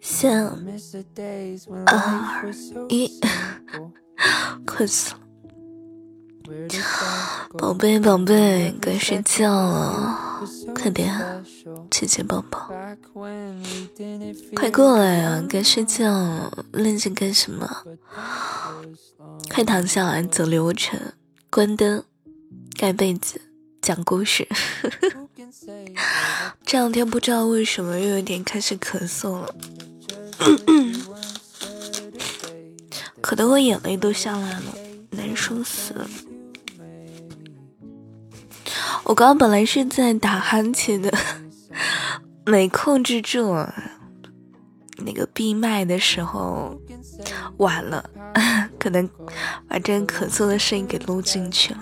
三二一，困死了，宝贝宝贝，该睡觉了，快点，亲亲抱抱，快过来呀，该睡觉了，愣着干什么？快躺下来，走流程，关灯，盖被子，讲故事。这两天不知道为什么又有点开始咳嗽了。咳得我眼泪都下来了，难受死了。我刚刚本来是在打哈欠的，没控制住，那个闭麦的时候晚了，可能把这咳嗽的声音给录进去了。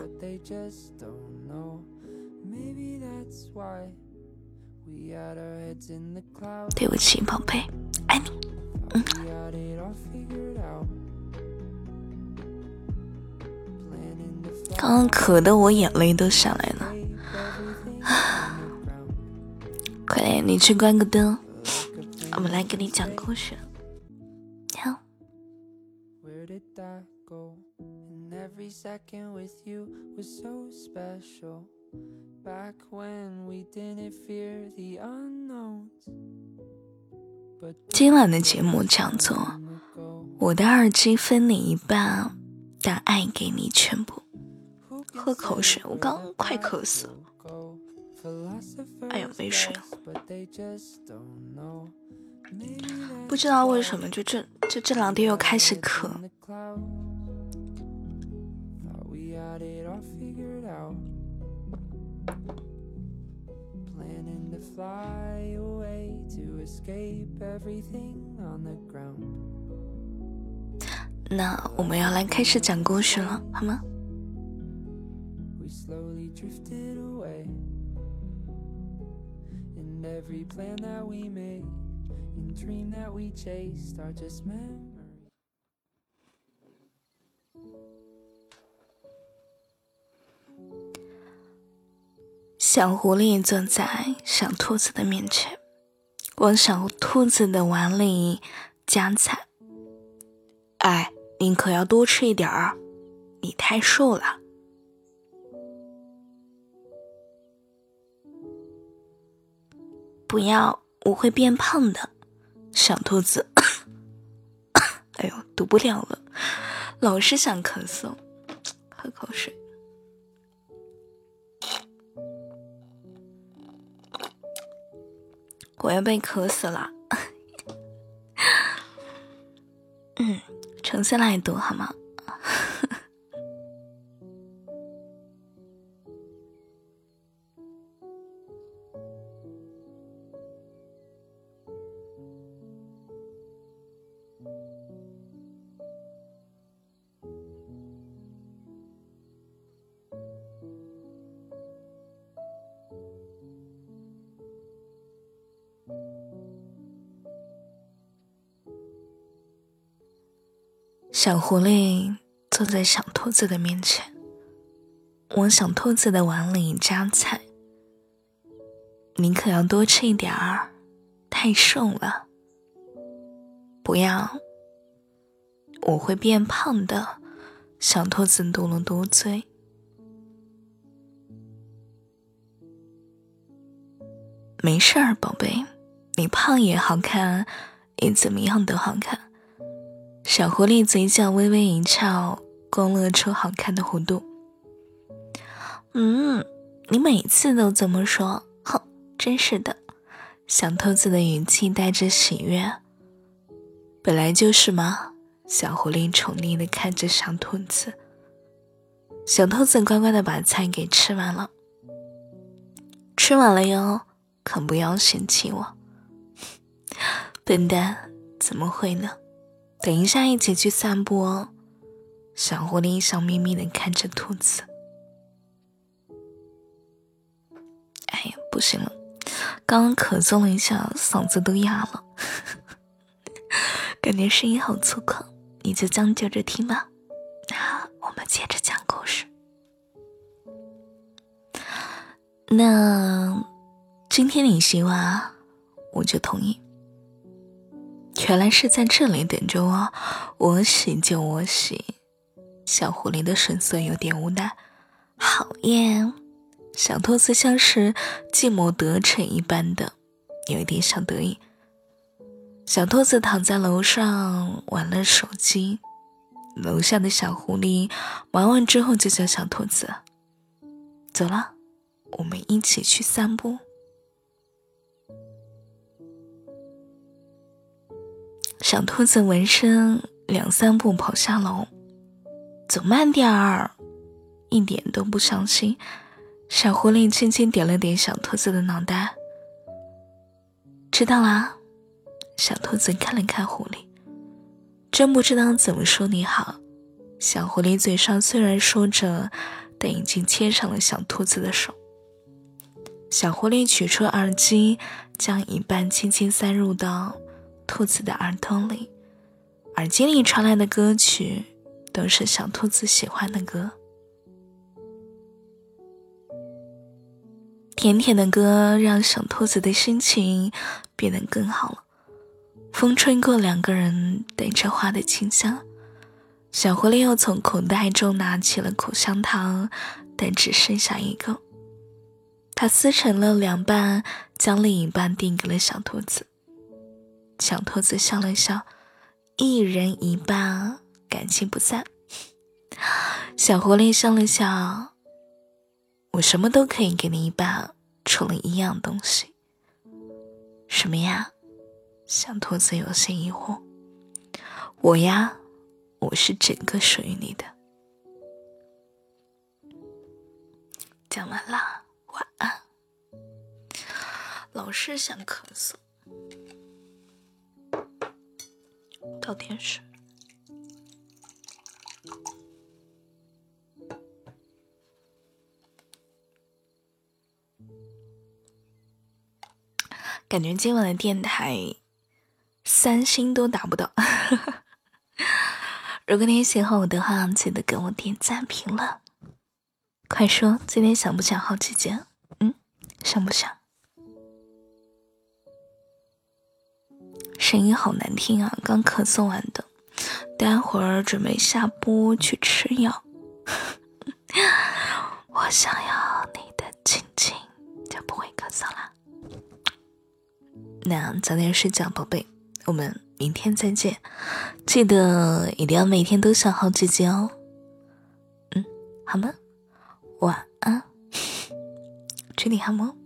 对不起，宝贝，爱你。刚刚咳的我眼泪都下来了，快点，你去关个灯，我们来给你讲故事。今晚的节目叫做《我的耳机分你一半，但爱给你全部》。喝口水，我刚快渴死了。哎呀，没水了。不知道为什么，就这就这两天又开始渴。那我们要来开始讲故事了，好吗？ 小狐狸坐在小兔子的面前，往小兔子的碗里夹菜。哎，你可要多吃一点儿，你太瘦了。不要，我会变胖的。小兔子，哎呦，读不了了，老是想咳嗽，喝口水。我要被渴死了。嗯，重新来读好吗？小狐狸坐在小兔子的面前，往小兔子的碗里夹菜。你可要多吃一点儿，太瘦了。不要，我会变胖的。小兔子嘟了嘟嘴。没事儿，宝贝，你胖也好看，你怎么样都好看。小狐狸嘴角微微一翘，勾勒出好看的弧度。嗯，你每次都这么说，哼，真是的。小兔子的语气带着喜悦。本来就是嘛。小狐狸宠溺的看着小兔子。小兔子乖乖的把菜给吃完了。吃完了哟，可不要嫌弃我。笨蛋，怎么会呢？等一下，一起去散步哦。小狐狸笑眯眯的看着兔子。哎呀，不行了，刚刚咳嗽了一下，嗓子都哑了，感觉声音好粗犷。你就将就着听吧。那我们接着讲故事。那今天你洗碗，我就同意。原来是在这里等着我，我洗就我洗。小狐狸的神色有点无奈。好耶！小兔子像是计谋得逞一般的，有一点小得意。小兔子躺在楼上玩了手机，楼下的小狐狸玩完之后就叫小兔子走了，我们一起去散步。小兔子闻声两三步跑下楼，走慢点儿。一点都不伤心，小狐狸轻轻点了点小兔子的脑袋。知道啦，小兔子看了看狐狸，真不知道怎么说你好。小狐狸嘴上虽然说着，但已经牵上了小兔子的手。小狐狸取出耳机，将一半轻轻塞入到兔子的耳朵里，耳机里传来的歌曲都是小兔子喜欢的歌。甜甜的歌让小兔子的心情变得更好了。风吹过两个人带着花的清香，小狐狸又从口袋中拿起了口香糖，但只剩下一个。他撕成了两半，将另一半递给了小兔子。小兔子笑了笑，一人一半，感情不散。小狐狸笑了笑。我什么都可以给你一半，除了一样东西。什么呀？小兔子有些疑惑。我呀，我是整个属于你的。讲完了，晚安。老是想咳嗽，到电视。感觉今晚的电台三星都达不到。如果你喜欢我的话，记得给我点赞评论。快说，今天想不想好姐姐？嗯，想不想？声音好难听啊！刚咳嗽完的，待会儿准备下播去吃药。我想要你的亲亲，就不会咳嗽了。那早点睡觉，宝贝，我们明天再见。记得一定要每天都想好姐姐哦。嗯，好吗？晚安，祝你好梦。